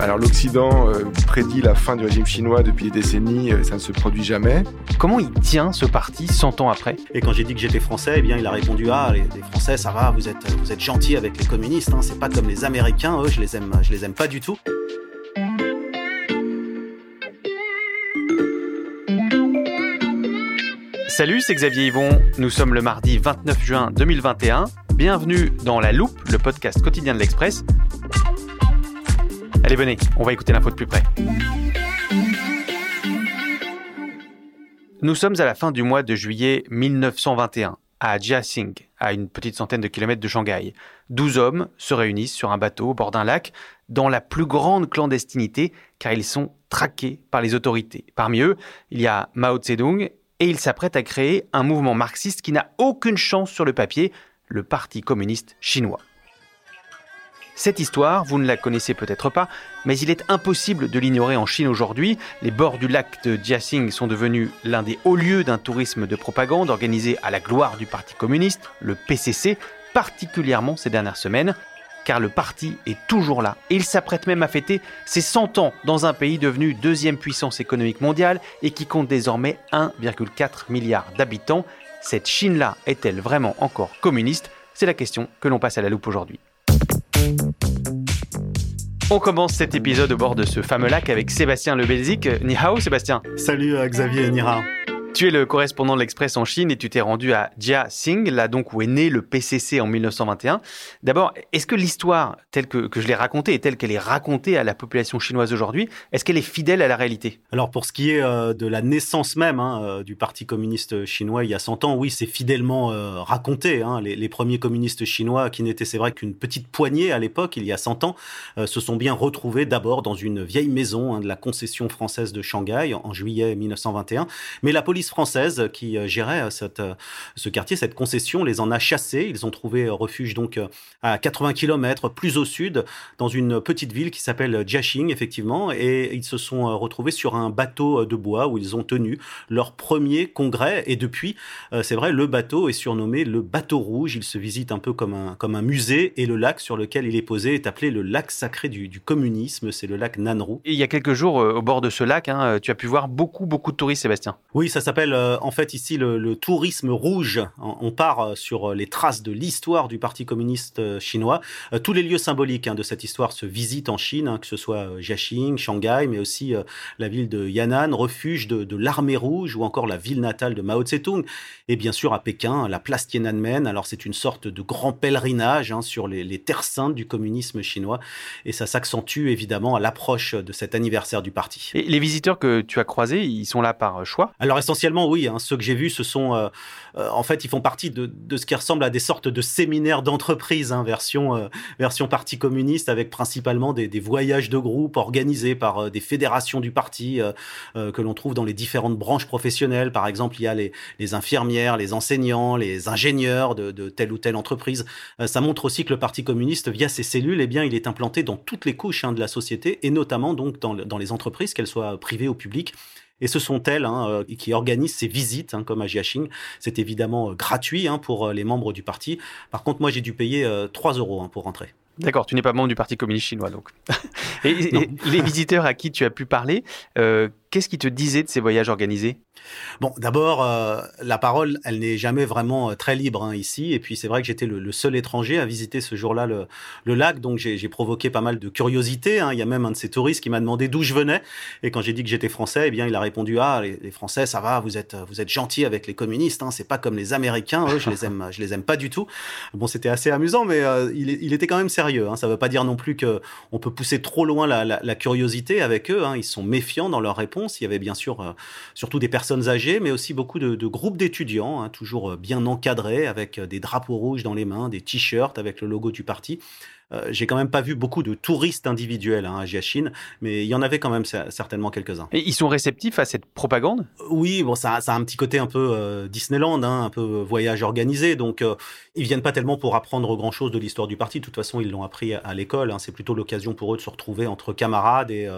Alors l'Occident euh, prédit la fin du régime chinois depuis des décennies, euh, ça ne se produit jamais. Comment il tient ce parti 100 ans après? Et quand j'ai dit que j'étais français, eh bien il a répondu ah les, les Français ça va, vous êtes vous êtes gentils avec les communistes, hein, c'est pas comme les Américains, eux je les aime je les aime pas du tout. Salut, c'est Xavier Yvon. Nous sommes le mardi 29 juin 2021. Bienvenue dans La Loupe, le podcast quotidien de l'Express. Allez, venez, on va écouter l'info de plus près. Nous sommes à la fin du mois de juillet 1921, à Jiaxing, à une petite centaine de kilomètres de Shanghai. Douze hommes se réunissent sur un bateau au bord d'un lac, dans la plus grande clandestinité, car ils sont traqués par les autorités. Parmi eux, il y a Mao Zedong, et ils s'apprêtent à créer un mouvement marxiste qui n'a aucune chance sur le papier, le Parti communiste chinois. Cette histoire, vous ne la connaissez peut-être pas, mais il est impossible de l'ignorer en Chine aujourd'hui. Les bords du lac de Jiaxing sont devenus l'un des hauts lieux d'un tourisme de propagande organisé à la gloire du Parti communiste, le PCC, particulièrement ces dernières semaines, car le parti est toujours là et il s'apprête même à fêter ses 100 ans dans un pays devenu deuxième puissance économique mondiale et qui compte désormais 1,4 milliard d'habitants. Cette Chine-là est-elle vraiment encore communiste? C'est la question que l'on passe à la loupe aujourd'hui. On commence cet épisode au bord de ce fameux lac avec Sébastien Le Belzic. Ni hao Sébastien. Salut euh, Xavier Nira. Tu es le correspondant de l'Express en Chine et tu t'es rendu à Jiaxing, là donc où est né le PCC en 1921. D'abord, est-ce que l'histoire telle que, je l'ai racontée et telle qu'elle est racontée à la population chinoise aujourd'hui, est-ce qu'elle est fidèle à la réalité? Alors pour ce qui est euh, de la naissance même hein, euh, du Parti communiste chinois il y a 100 ans, oui, c'est fidèlement euh, raconté. Hein. Les, premiers communistes chinois, qui n'étaient c'est vrai qu'une petite poignée à l'époque, il y a 100 ans, se sont bien retrouvés d'abord dans une vieille maison hein, de la concession française de Shanghai en, en juillet 1921. Mais la police française qui euh, gérait cette, euh, ce quartier, cette concession, les en a chassés. Ils ont trouvé refuge donc à 80 km plus au sud, dans une petite ville qui s'appelle Jiaxing, effectivement, et ils se sont retrouvés sur un bateau de bois où ils ont tenu leur premier congrès. Et depuis, c'est vrai, le bateau est surnommé le bateau rouge. Il se visite un peu comme un, comme un musée, et le lac sur lequel il est posé est appelé le lac sacré du, du communisme. C'est le lac Nanru. Et il y a quelques jours, au bord de ce lac, hein, tu as pu voir beaucoup, beaucoup de touristes, Sébastien. Oui, ça s'appelle euh, en fait ici le, le, tourisme rouge. On part euh, sur les traces de l'histoire du Parti communiste euh, chinois. tous les lieux symboliques hein, de cette histoire se visitent en Chine, hein, que ce soit Jiaxing, Shanghai, mais aussi la ville de Yan'an, refuge de, de l'armée rouge, ou encore la ville natale de Mao Tse-tung. Et bien sûr à Pékin, la place Tiananmen. Alors c'est une sorte de grand pèlerinage hein, sur les, les terres saintes du communisme chinois. Et ça s'accentue évidemment à l'approche de cet anniversaire du parti. Et les visiteurs que tu as croisés, ils sont là par choix? Alors essentiellement oui. Hein, ceux que j'ai vus, ce sont, euh, euh, en fait, ils font partie de, ce qui ressemble à des sortes de séminaires d'entreprise, hein, version, euh, version parti communiste, avec principalement des, voyages de groupe organisés par des fédérations du parti que l'on trouve dans les différentes branches professionnelles. Par exemple, il y a les, infirmières, les enseignants, les ingénieurs de, telle ou telle entreprise. ça montre aussi que le parti communiste, via ses cellules, eh bien, il est implanté dans toutes les couches hein, de la société et notamment donc dans les entreprises, qu'elles soient privées ou publiques. Et ce sont elles hein, qui organisent ces visites, hein, comme à Jiaxing. C'est évidemment gratuit hein, pour les membres du parti. Par contre, moi, j'ai dû payer euh, 3 euros pour rentrer. D'accord, tu n'es pas membre du Parti communiste chinois, donc. et, et les visiteurs à qui tu as pu parler, euh, qu'est-ce qui te disait de ces voyages organisés? Bon, d'abord, euh, la parole, elle n'est jamais vraiment euh, très libre hein, ici. Et puis, c'est vrai que j'étais le, seul étranger à visiter ce jour-là le, lac. Donc, j'ai provoqué pas mal de curiosité. Hein. Il y a même un de ces touristes qui m'a demandé d'où je venais. Et quand j'ai dit que j'étais français, eh bien, il a répondu Ah, les, Français, ça va, vous êtes, vous gentils avec les communistes. Hein. C'est pas comme les Américains. Eux, je les aime, les aime pas du tout. Bon, c'était assez amusant, mais euh, il, était quand même sérieux. Ça veut pas dire non plus qu'on peut pousser trop loin la, la, la curiosité avec eux. Ils sont méfiants dans leurs réponses Il y avait bien sûr surtout des personnes âgées, mais aussi beaucoup de, groupes d'étudiants, hein, toujours bien encadrés, avec des drapeaux rouges dans les mains, des t-shirts avec le logo du parti. Euh, j'ai quand même pas vu beaucoup de touristes individuels hein, à Jiachine, mais il y en avait quand même certainement quelques-uns. Et ils sont réceptifs à cette propagande? Oui, bon, ça, ça, a un petit côté un peu euh, Disneyland, hein, un peu voyage organisé, donc euh, ils viennent pas tellement pour apprendre grand-chose de l'histoire du parti. De toute façon, ils l'ont appris à, l'école. Hein. C'est plutôt l'occasion pour eux de se retrouver entre camarades et,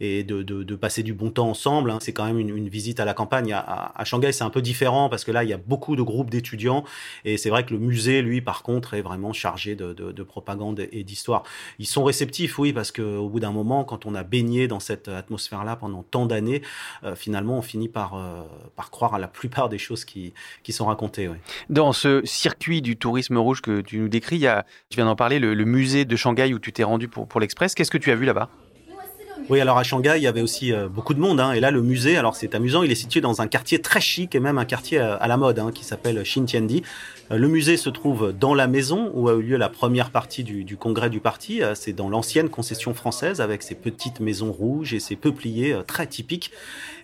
et de, de, de, passer du bon temps ensemble. C'est quand même une, une, visite à la campagne. À, à Shanghai, c'est un peu différent parce que là, il y a beaucoup de groupes d'étudiants et c'est vrai que le musée, lui, par contre, est vraiment chargé de, de propagande et d'histoire. Ils sont réceptifs, oui, parce qu'au bout d'un moment, quand on a baigné dans cette atmosphère-là pendant tant d'années, euh, finalement, on finit par, euh, par croire à la plupart des choses qui, qui sont racontées. Dans ce circuit du tourisme rouge que tu nous décris, il y a, tu viens d'en parler, le, musée de Shanghai où tu t'es rendu pour, pour l'Express. Qu'est-ce que tu as vu là-bas? Oui, alors à Shanghai, il y avait aussi euh, beaucoup de monde. Hein, et là, le musée, alors c'est amusant, il est situé dans un quartier très chic et même un quartier à la mode hein, qui s'appelle Xintiandi. Euh, le musée se trouve dans la maison où a eu lieu la première partie du, congrès du parti. Euh, c'est dans l'ancienne concession française avec ses petites maisons rouges et ses peupliers euh, très typiques.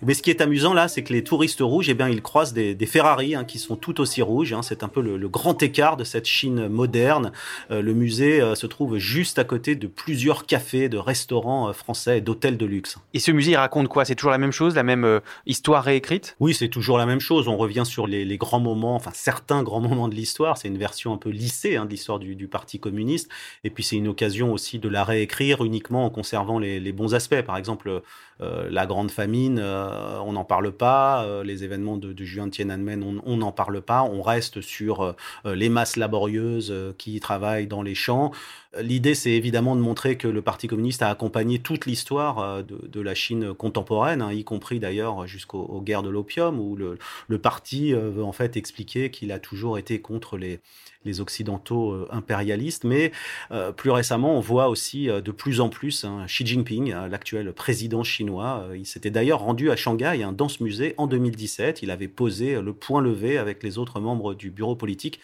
Mais ce qui est amusant là, c'est que les touristes rouges, eh bien, ils croisent des, Ferrari hein, qui sont tout aussi rouges. Hein. C'est un peu le, grand écart de cette Chine moderne. le musée se trouve juste à côté de plusieurs cafés, de restaurants français et d'hôtels de luxe. Et ce musée, il raconte quoi? C'est toujours la même chose, la même histoire réécrite? Oui, c'est toujours la même chose. On revient sur les, les grands moments, enfin certains grands moments de l'histoire. C'est une version un peu lissée hein, de l'histoire du, Parti communiste. Et puis c'est une occasion aussi de la réécrire uniquement en conservant les, bons aspects. Par exemple, euh, la grande famine, euh, on n'en parle pas. Euh, les événements de, juin Tiananmen, on n'en parle pas. On reste sur les masses laborieuses qui travaillent dans les champs. L'idée, c'est évidemment de montrer que le Parti communiste a accompagné toute l'histoire de, la Chine contemporaine, hein, y compris d'ailleurs jusqu'aux guerres de l'opium, où le, parti veut en fait expliquer qu'il a toujours été contre les, les occidentaux euh, impérialistes. Mais euh, plus récemment, on voit aussi euh, de plus en plus hein, Xi Jinping, l'actuel président chinois. il s'était d'ailleurs rendu à Shanghai, hein, dans ce musée, en 2017. Il avait posé le point levé avec les autres membres du bureau politique.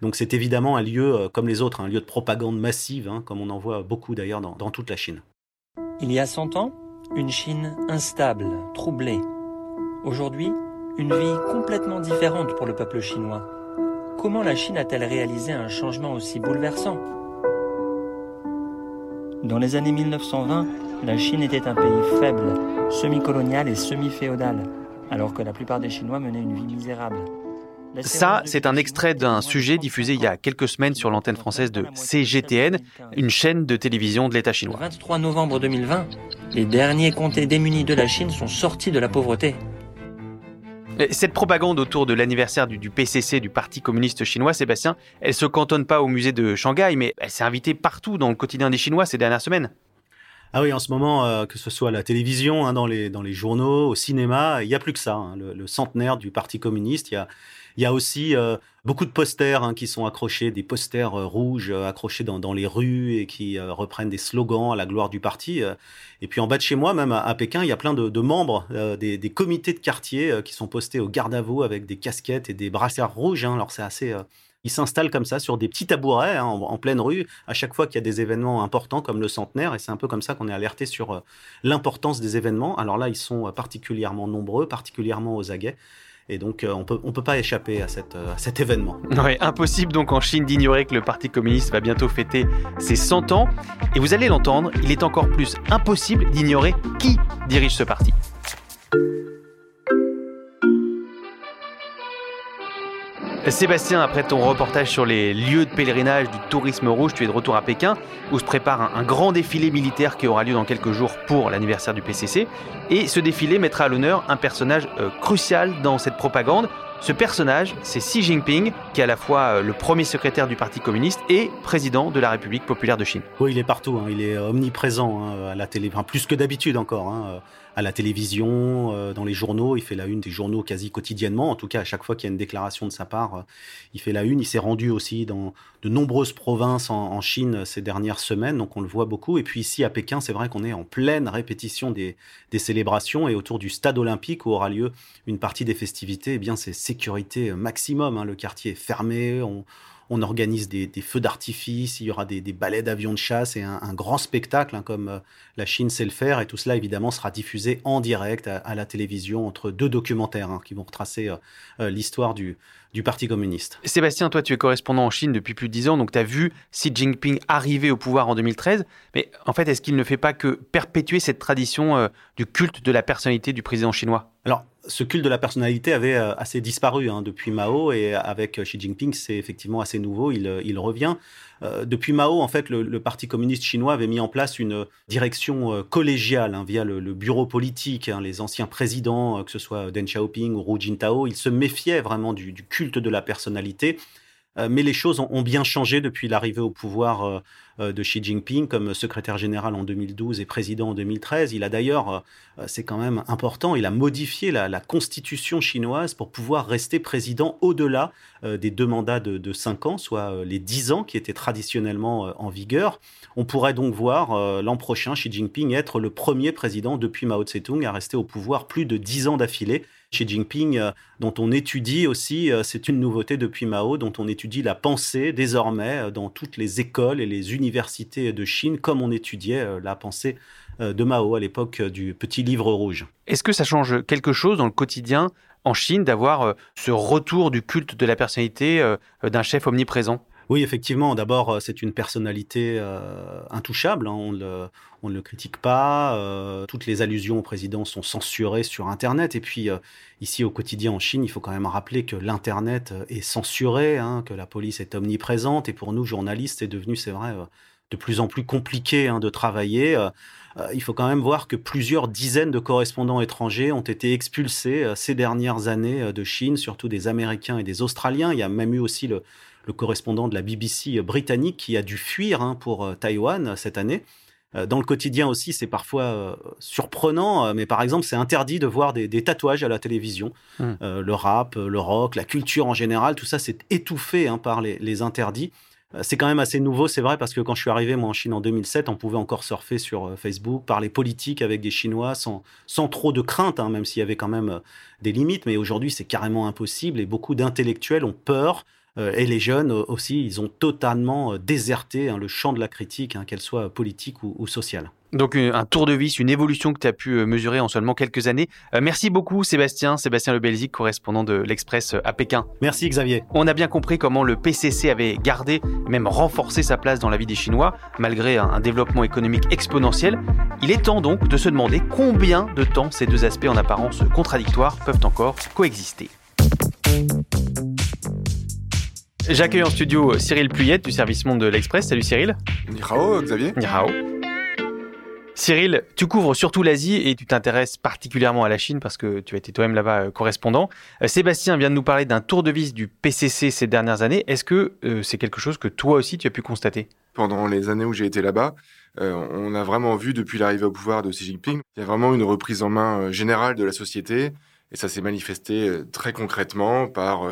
Donc c'est évidemment un lieu comme les autres, un lieu de propagande massive, hein, comme on en voit beaucoup d'ailleurs dans, dans toute la Chine. Il y a 100 ans, une Chine instable, troublée. Aujourd'hui, une vie complètement différente pour le peuple chinois. Comment la Chine a-t-elle réalisé un changement aussi bouleversant? Dans les années 1920, la Chine était un pays faible, semi-colonial et semi-féodal, alors que la plupart des Chinois menaient une vie misérable. Ça, c'est un extrait d'un sujet diffusé il y a quelques semaines sur l'antenne française de CGTN, une chaîne de télévision de l'État chinois. Le 23 novembre 2020, les derniers comtés démunis de la Chine sont sortis de la pauvreté. Cette propagande autour de l'anniversaire du, PCC, du Parti communiste chinois, Sébastien, elle se cantonne pas au musée de Shanghai, mais elle s'est invitée partout dans le quotidien des Chinois ces dernières semaines. Ah oui, en ce moment, euh, que ce soit à la télévision, hein, dans, les, journaux, au cinéma, il n'y a plus que ça. Hein, le, centenaire du Parti communiste, il y a, il y a aussi euh, beaucoup de posters hein, qui sont accrochés, des posters euh, rouges euh, accrochés dans, dans, les rues et qui reprennent des slogans à la gloire du parti. Et puis en bas de chez moi, même à, Pékin, il y a plein de, membres des, des, comités de quartier qui sont postés au garde à vous avec des casquettes et des brassards rouges. Hein. Alors c'est assez... Ils s'installent comme ça sur des petits tabourets hein, en, en, pleine rue à chaque fois qu'il y a des événements importants comme le centenaire. Et c'est un peu comme ça qu'on est alerté sur l'importance des événements. Alors là, ils sont particulièrement nombreux, particulièrement aux aguets. Et donc, euh, on ne peut pas échapper à, euh, à cet événement. Ouais, impossible donc en Chine d'ignorer que le Parti communiste va bientôt fêter ses 100 ans. Et vous allez l'entendre, il est encore plus impossible d'ignorer qui dirige ce parti. Sébastien, après ton reportage sur les lieux de pèlerinage du tourisme rouge, tu es de retour à Pékin, où se prépare un, grand défilé militaire qui aura lieu dans quelques jours pour l'anniversaire du PCC. Et ce défilé mettra à l'honneur un personnage euh, crucial dans cette propagande. Ce personnage, c'est Xi Jinping, qui est à la fois euh, le premier secrétaire du Parti communiste et président de la République populaire de Chine. Oui, il est partout, hein. il est omniprésent hein, à la télé, plus que d'habitude encore. Hein à la télévision, euh, dans les journaux. Il fait la une des journaux quasi quotidiennement. En tout cas, à chaque fois qu'il y a une déclaration de sa part, euh, il fait la une. Il s'est rendu aussi dans de nombreuses provinces en, Chine ces dernières semaines, donc on le voit beaucoup. Et puis ici à Pékin, c'est vrai qu'on est en pleine répétition des, célébrations et autour du stade olympique où aura lieu une partie des festivités, eh bien c'est sécurité maximum. Hein. Le quartier est fermé. On organise des, feux d'artifice, il y aura des, ballets d'avions de chasse et un, grand spectacle, hein, comme euh, la Chine sait le faire. Et tout cela, évidemment, sera diffusé en direct à, la télévision entre deux documentaires hein, qui vont retracer euh, euh, l'histoire du, du Parti communiste. Sébastien, toi, tu es correspondant en Chine depuis plus de dix ans, donc tu as vu Xi Jinping arriver au pouvoir en 2013. Mais en fait, est-ce qu'il ne fait pas que perpétuer cette tradition du culte de la personnalité du président chinois? Alors, ce culte de la personnalité avait euh, assez disparu hein, depuis Mao et avec euh, Xi Jinping, c'est effectivement assez nouveau, il, euh, il revient. Depuis Mao, en fait, le, Parti communiste chinois avait mis en place une direction collégiale hein, via le, bureau politique. Hein, les anciens présidents, que ce soit Deng Xiaoping ou Hu Jintao, ils se méfiaient vraiment du culte de la personnalité. Mais les choses ont, bien changé depuis l'arrivée au pouvoir euh, de Xi Jinping comme secrétaire général en 2012 et président en 2013. Il a d'ailleurs, euh, c'est quand même important, il a modifié la, constitution chinoise pour pouvoir rester président au-delà euh, des deux mandats de, de cinq ans, soit les dix ans qui étaient traditionnellement en vigueur. On pourrait donc voir l'an prochain Xi Jinping être le premier président depuis Mao Tse-tung à rester au pouvoir plus de dix ans d'affilée. Xi Jinping, dont on étudie aussi, c'est une nouveauté depuis Mao, dont on étudie la pensée désormais dans toutes les écoles et les universités de Chine, comme on étudiait euh, la pensée euh, de Mao à l'époque euh, du petit livre rouge. Est-ce que ça change quelque chose dans le quotidien en Chine d'avoir ce retour du culte de la personnalité d'un chef omniprésent? Oui, effectivement. D'abord, c'est une personnalité intouchable. Hein. on, ne le critique pas. toutes les allusions au président sont censurées sur Internet. Et puis, ici, au quotidien en Chine, il faut quand même rappeler que l'Internet est censuré, hein, que la police est omniprésente. Et pour nous, journalistes, c'est devenu, c'est vrai, de plus en plus compliqué hein, de travailler. Euh, euh, il faut quand même voir que plusieurs dizaines de correspondants étrangers ont été expulsés euh, ces dernières années de Chine, surtout des Américains et des Australiens. Il y a même eu aussi le, correspondant de la BBC britannique qui a dû fuir hein, pour Taïwan cette année. Dans le quotidien aussi, c'est parfois surprenant, mais par exemple, c'est interdit de voir des, tatouages à la télévision. Mmh. le rap, le rock, la culture en général, tout ça, c'est étouffé hein, par les interdits. Euh, c'est quand même assez nouveau, c'est vrai, parce que quand je suis arrivé moi en Chine en 2007, on pouvait encore surfer sur euh, Facebook, parler politique avec des Chinois sans, sans trop de crainte, hein, même s'il y avait quand même euh, des limites. Mais aujourd'hui, c'est carrément impossible et beaucoup d'intellectuels ont peur. Et les jeunes aussi, ils ont totalement déserté hein, le champ de la critique, hein, qu'elle soit politique ou sociale. Donc un tour de vis, une évolution que tu as pu euh, mesurer en seulement quelques années. Euh, merci beaucoup Sébastien, Sébastien Le Belzic, correspondant de l'Express euh, à Pékin. Merci Xavier. On a bien compris comment le PCC avait gardé, même renforcé sa place dans la vie des Chinois, malgré un développement économique exponentiel. Il est temps donc de se demander combien de temps ces deux aspects en apparence contradictoires peuvent encore coexister. J'accueille en studio Cyril Puyette du service monde de l'Express. Salut Cyril. Ni hao, Xavier. Ni hao. Cyril, tu couvres surtout l'Asie et tu t'intéresses particulièrement à la Chine parce que tu as été toi-même là-bas euh, correspondant. Euh, Sébastien vient de nous parler d'un tour de vis du PCC ces dernières années. Est-ce que euh, c'est quelque chose que toi aussi tu as pu constater? Pendant les années où j'ai été là-bas, on a vraiment vu depuis l'arrivée au pouvoir de Xi Jinping, il y a vraiment une reprise en main générale de la société et ça s'est manifesté très concrètement par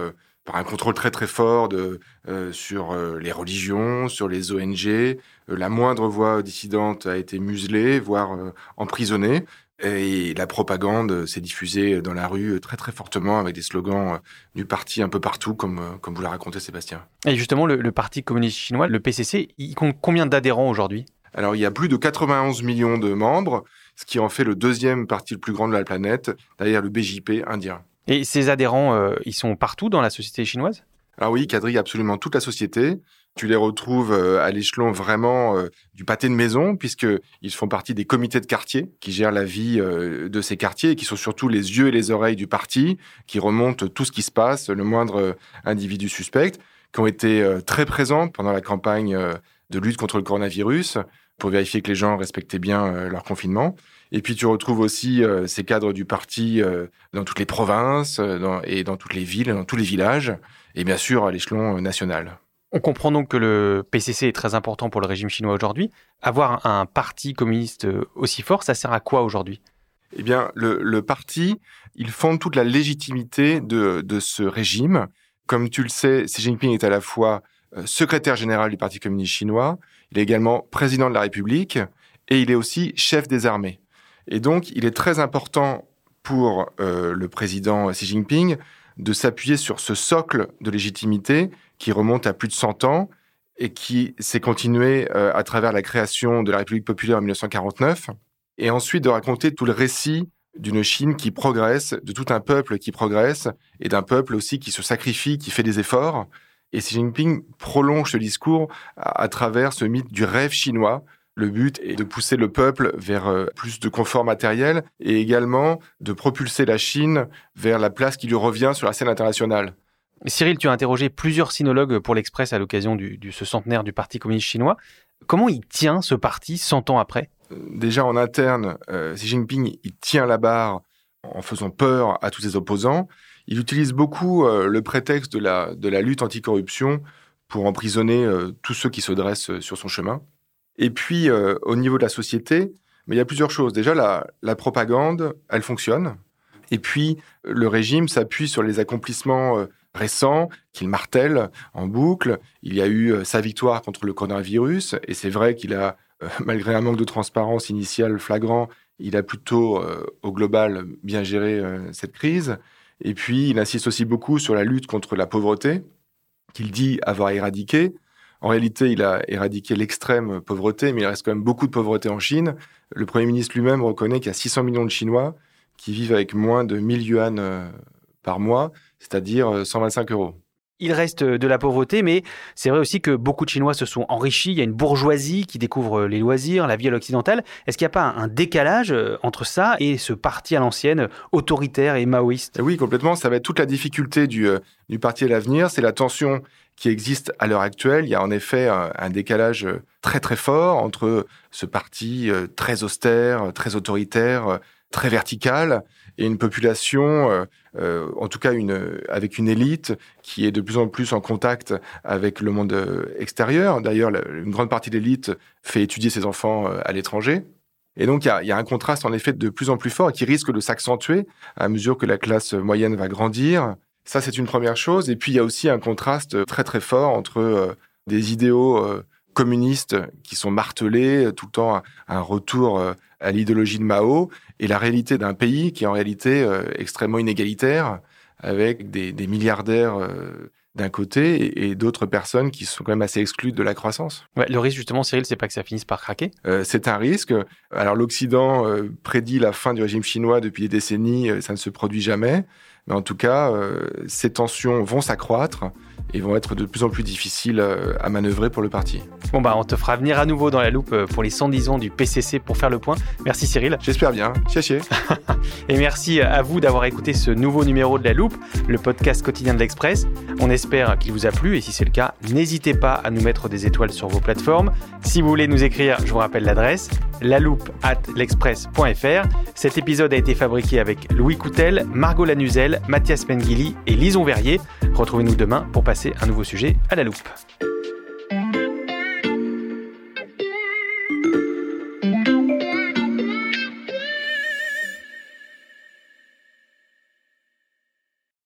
par un contrôle très très fort de, euh, sur euh, les religions, sur les ONG. Euh, la moindre voix dissidente a été muselée, voire emprisonnée. Et la propagande s'est diffusée dans la rue très très fortement avec des slogans du parti un peu partout, comme, comme vous l'a raconté Sébastien. Et justement, le, le Parti communiste chinois, le PCC, il compte combien d'adhérents aujourd'hui? Alors, il y a plus de 91 millions de membres, ce qui en fait le deuxième parti le plus grand de la planète, derrière le BJP indien. Et ces adhérents, euh, ils sont partout dans la société chinoise? Alors oui, quadrillent absolument toute la société. Tu les retrouves euh, à l'échelon vraiment euh, du pâté de maison, puisqu'ils font partie des comités de quartier qui gèrent la vie de ces quartiers et qui sont surtout les yeux et les oreilles du parti, qui remontent tout ce qui se passe, le moindre individu suspect, qui ont été très présents pendant la campagne de lutte contre le coronavirus pour vérifier que les gens respectaient bien leur confinement. Et puis tu retrouves aussi euh, ces cadres du parti euh, dans toutes les provinces euh, et dans toutes les villes, dans tous les villages, et bien sûr à l'échelon national. On comprend donc que le PCC est très important pour le régime chinois aujourd'hui. Avoir un parti communiste aussi fort, ça sert à quoi aujourd'hui? Eh bien, le, parti, il fonde toute la légitimité de, de, ce régime. Comme tu le sais, Xi Jinping est à la fois secrétaire général du Parti communiste chinois, il est également président de la République et il est aussi chef des armées. Et donc, il est très important pour euh, le président Xi Jinping de s'appuyer sur ce socle de légitimité qui remonte à plus de 100 ans et qui s'est continué euh, à travers la création de la République populaire en 1949, et ensuite de raconter tout le récit d'une Chine qui progresse, de tout un peuple qui progresse, et d'un peuple aussi qui se sacrifie, qui fait des efforts. Et Xi Jinping prolonge ce discours à, travers ce mythe du rêve chinois. Le but est de pousser le peuple vers euh, plus de confort matériel et également de propulser la Chine vers la place qui lui revient sur la scène internationale. Cyril, tu as interrogé plusieurs sinologues pour l'Express à l'occasion du, ce centenaire du Parti communiste chinois. Comment il tient ce parti 100 ans après? Déjà en interne, euh, Xi Jinping il tient la barre en faisant peur à tous ses opposants. Il utilise beaucoup euh, le prétexte de la, de la lutte anticorruption pour emprisonner euh, tous ceux qui se dressent sur son chemin. Et puis, au niveau de la société, mais il y a plusieurs choses. Déjà, la, la propagande, elle fonctionne. Et puis, le régime s'appuie sur les accomplissements récent qu'il martèle en boucle. Il y a eu euh, sa victoire contre le coronavirus, et c'est vrai qu'il a, euh, malgré un manque de transparence initiale flagrant, il a plutôt, euh, au global, bien géré cette crise. Et puis, il insiste aussi beaucoup sur la lutte contre la pauvreté, qu'il dit avoir éradiquée. En réalité, il a éradiqué l'extrême pauvreté, mais il reste quand même beaucoup de pauvreté en Chine. Le Premier ministre lui-même reconnaît qu'il y a 600 millions de Chinois qui vivent avec moins de 1000 yuan par mois c'est-à-dire 125 euh, euros. Il reste de la pauvreté, mais c'est vrai aussi que beaucoup de Chinois se sont enrichis. Il y a une bourgeoisie qui découvre les loisirs, la vie à l'occidental. Est-ce qu'il n'y a pas un décalage euh, entre ça et ce parti à l'ancienne, autoritaire et maoïste? Oui, complètement. Ça va être toute la difficulté du, euh, du parti à l'avenir. C'est la tension qui existe à l'heure actuelle. Il y a en effet un, décalage très très fort entre ce parti très austère, très autoritaire, très vertical, et une population, euh, euh, en tout cas avec une élite qui est de plus en plus en contact avec le monde euh, extérieur. D'ailleurs, une grande partie de l'élite fait étudier ses enfants à l'étranger. Et donc, il y, a, un contraste en effet de plus en plus fort qui risque de s'accentuer à mesure que la classe moyenne va grandir. Ça, c'est une première chose. Et puis, il y a aussi un contraste très très fort entre des idéaux communistes qui sont martelés, tout le temps un retour à l'idéologie de Mao, et la réalité d'un pays qui est en réalité euh, extrêmement inégalitaire, avec des, milliardaires euh, d'un côté et, d'autres personnes qui sont quand même assez exclues de la croissance. le risque justement, Cyril, c'est pas que ça finisse par craquer? Euh, C'est un risque. Alors l'Occident prédit la fin du régime chinois depuis des décennies, ça ne se produit jamais. Mais en tout cas, ces tensions vont s'accroître et vont être de plus en plus difficiles euh, à manœuvrer pour le parti. Bon bah on te fera venir à nouveau dans la loupe euh, pour les 110 ans du PCC pour faire le point. Merci Cyril. J'espère bien. Chier et merci à vous d'avoir écouté ce nouveau numéro de la loupe, le podcast quotidien de l'Express. On espère qu'il vous a plu et si c'est le cas, n'hésitez pas à nous mettre des étoiles sur vos plateformes. Si vous voulez nous écrire, je vous rappelle l'adresse loupe at l'express.fr. Cet épisode a été fabriqué avec Louis Coutel, Margot Lanuzel, Mathias Pengili et Lison Verrier. Retrouvez-nous demain pour passer un nouveau sujet à la loupe.